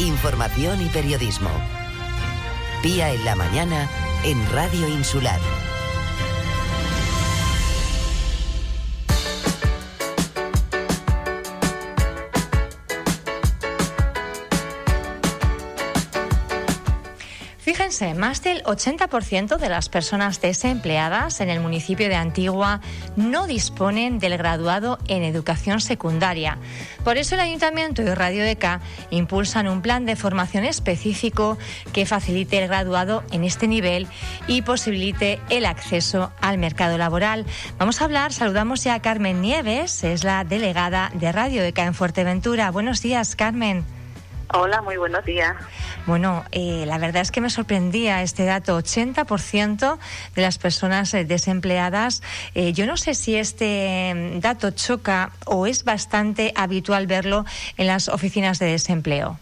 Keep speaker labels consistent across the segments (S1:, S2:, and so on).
S1: información y periodismo. Pía en la mañana en Radio Insular.
S2: Fíjense, más del 80% de las personas desempleadas en el municipio de Antigua no disponen del graduado en educación secundaria. Por eso el Ayuntamiento y Radio ECA impulsan un plan de formación específico que facilite el graduado en este nivel y posibilite el acceso al mercado laboral. Vamos a hablar, saludamos ya a Carmen Nieves, es la delegada de Radio ECA en Fuerteventura. Buenos días, Carmen.
S3: Hola, muy buenos días.
S2: Bueno, eh, la verdad es que me sorprendía este dato, 80% de las personas eh, desempleadas. Eh, yo no sé si este mm, dato choca o es bastante habitual verlo en las oficinas de desempleo.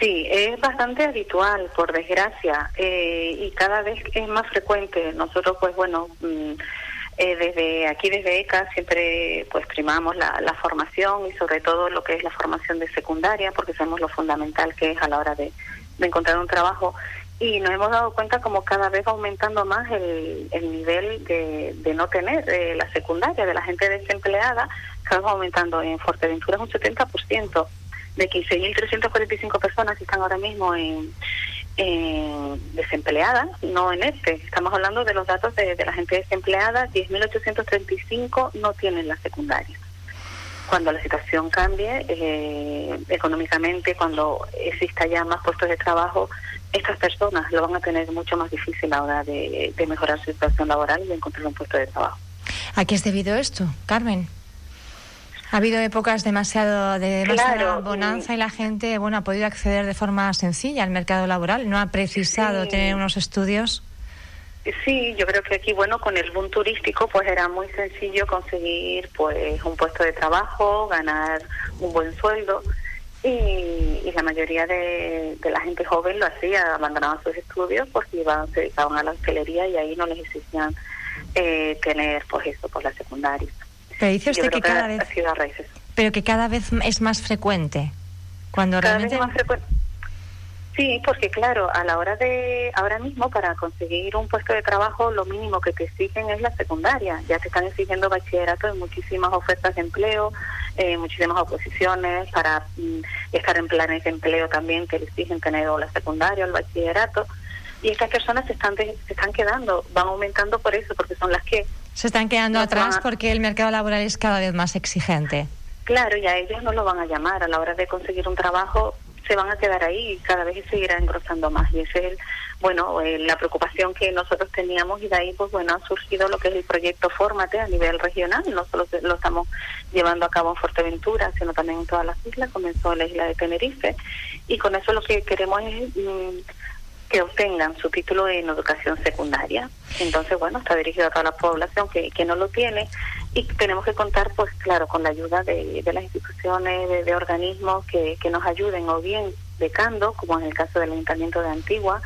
S3: Sí, es bastante habitual, por desgracia, y cada vez es más frecuente. Nosotros, pues bueno, mm, eh, desde aquí, desde ECA, siempre pues primamos la, formación y sobre todo lo que es la formación de secundaria, porque sabemos lo fundamental que es a la hora de, encontrar un trabajo. Y nos hemos dado cuenta como cada vez va aumentando más el, nivel de, no tener eh, la secundaria, de la gente desempleada, cada vez aumentando. En Fuerteventura es un 70%, de 15.345 personas que están ahora mismo en eh, desempleada, no en este. Estamos hablando de los datos de, la gente desempleada, 10.835 no tienen la secundaria. Cuando la situación cambie eh, económicamente, cuando exista ya más puestos de trabajo, estas personas lo van a tener mucho más difícil a la hora de, de mejorar su situación laboral y de encontrar un puesto de trabajo.
S2: ¿A qué es debido esto, Carmen? Ha habido épocas demasiado de demasiada bonanza y la gente bueno ha podido acceder de forma sencilla al mercado laboral, no ha precisado tener unos estudios.
S3: Sí, yo creo que aquí, bueno, con el boom turístico, pues era muy sencillo conseguir, pues, un puesto de trabajo, ganar un buen sueldo, y, la mayoría de, la gente joven lo hacía, abandonaban sus estudios, porque iban, se dedicaban a la hostelería y ahí no les exigían eh, tener, pues, eso, por la secundaria.
S2: Pero dice usted que, cada vez... Pero que cada vez es más frecuente. Cuando realmente...
S3: más frecuente. Sí, porque claro, a la hora de, ahora mismo para conseguir un puesto de trabajo, lo mínimo que te exigen es la secundaria. Ya te están exigiendo bachillerato en muchísimas ofertas de empleo, eh, muchísimas oposiciones para mm, estar en planes de empleo también que le exigen tener o la secundaria o el bachillerato. Y estas personas se están, se están quedando, van aumentando por eso, porque son las que
S2: se están quedando atrás porque el mercado laboral es cada vez más exigente.
S3: Claro, y a ellos no lo van a llamar. A la hora de conseguir un trabajo se van a quedar ahí y cada vez seguirá engrosando más. Y esa es, bueno, eh, la preocupación que nosotros teníamos y de ahí, pues bueno, ha surgido lo que es el proyecto Fórmate a nivel regional. No solo lo estamos llevando a cabo en Fuerteventura, sino también en todas las islas. Comenzó en la isla de Tenerife y con eso lo que queremos es... Mm, que obtengan su título en educación secundaria. Entonces, bueno, está dirigido a toda la población que, que no lo tiene y tenemos que contar, pues claro, con la ayuda de, de las instituciones, de, organismos que, que, nos ayuden o bien becando, como en el caso del Ayuntamiento de Antigua,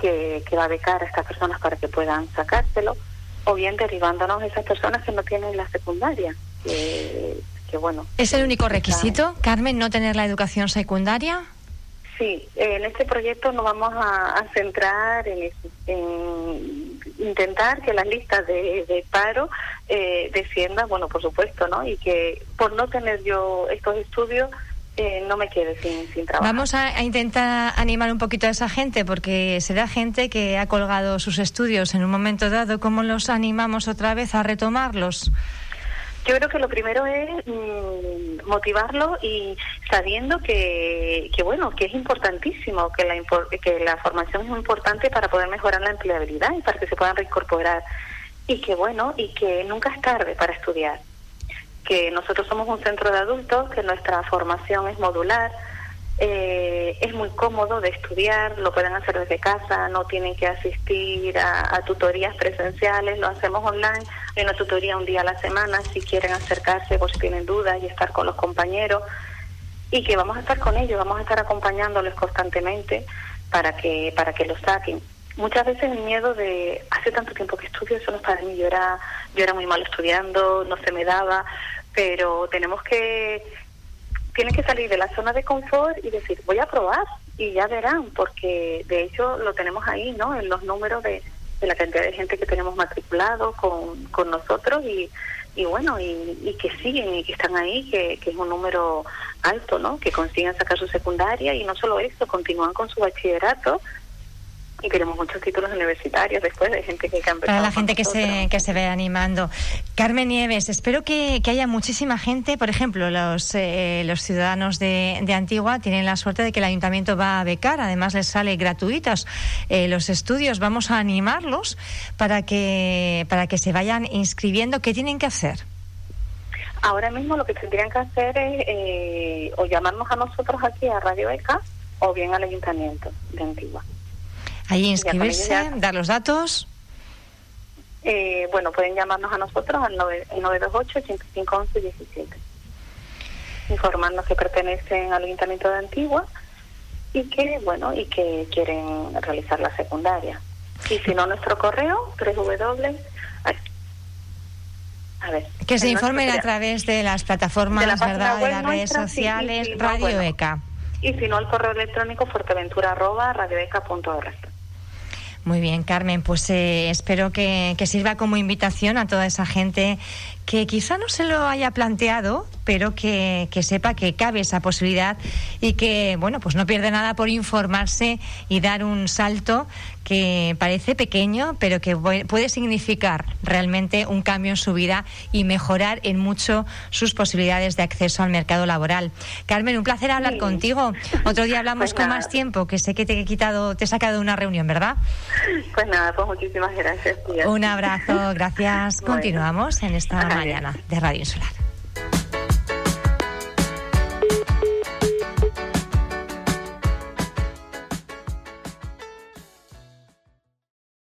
S3: que, que va a becar a estas personas para que puedan sacárselo, o bien derivándonos a esas personas que no tienen la secundaria. Que, que bueno.
S2: ¿Es el único requisito, Carmen, no tener la educación secundaria?
S3: Sí, en este proyecto nos vamos a, centrar en, intentar que las listas de, paro eh, desciendan, bueno, por supuesto, ¿no? Y que por no tener yo estos estudios eh, no me quede sin, sin trabajo.
S2: Vamos a, a, intentar animar un poquito a esa gente, porque será gente que ha colgado sus estudios en un momento dado. ¿Cómo los animamos otra vez a retomarlos?
S3: Yo creo que lo primero es mm, motivarlo y sabiendo que, que, bueno, que es importantísimo, que la, que la formación es importante para poder mejorar la empleabilidad y para que se puedan reincorporar. Y que bueno, y que nunca es tarde para estudiar. Que nosotros somos un centro de adultos, que nuestra formación es modular, eh, es muy cómodo de estudiar, lo pueden hacer desde casa, no tienen que asistir a, tutorías presenciales, lo hacemos online, hay una tutoría un día a la semana si quieren acercarse por si tienen dudas y estar con los compañeros y que vamos a estar con ellos, vamos a estar acompañándoles constantemente para que para que lo saquen. Muchas veces el miedo de hace tanto tiempo que estudio, eso no es para mí, yo era, yo era muy mal estudiando, no se me daba, pero tenemos que tienen que salir de la zona de confort y decir, voy a probar y ya verán, porque de hecho lo tenemos ahí, ¿no? En los números de, de la cantidad de gente que tenemos matriculado con, con nosotros y, y bueno, y, que siguen y que están ahí, que, que es un número alto, ¿no? Que consiguen sacar su secundaria y no solo eso, continúan con su bachillerato y tenemos muchos títulos universitarios después de gente que cambia.
S2: Para la gente que se, que se ve animando. Carmen Nieves, espero que, haya muchísima gente, por ejemplo, los, eh, los ciudadanos de, de, Antigua tienen la suerte de que el ayuntamiento va a becar, además les sale gratuitos eh, los estudios, vamos a animarlos para que, para que se vayan inscribiendo. ¿Qué tienen que hacer?
S3: Ahora mismo lo que tendrían que hacer es eh, o llamarnos a nosotros aquí a Radio Beca o bien al ayuntamiento de Antigua.
S2: Ahí inscribirse, dar los datos.
S3: Eh, bueno, pueden llamarnos a nosotros al 928-8511-17. Informarnos que pertenecen al Ayuntamiento de Antigua y que, bueno, y que quieren realizar la secundaria. Y si no, nuestro correo, www.
S2: A ver, que se informen a través de las plataformas, de ¿verdad? De las redes sociales, Radio ECA.
S3: Y si no, el correo electrónico fuerteventura arroba
S2: muy bien, Carmen, pues eh, espero que, sirva como invitación a toda esa gente que quizá no se lo haya planteado, pero que, que, sepa que cabe esa posibilidad y que, bueno, pues no pierde nada por informarse y dar un salto que parece pequeño, pero que puede significar realmente un cambio en su vida y mejorar en mucho sus posibilidades de acceso al mercado laboral. Carmen, un placer hablar contigo. Otro día hablamos pues con más tiempo, que sé que te he quitado, te he sacado de una reunión, ¿verdad?
S3: Pues nada, pues muchísimas gracias.
S2: Un abrazo, gracias. Continuamos en esta mañana de Radio Insular.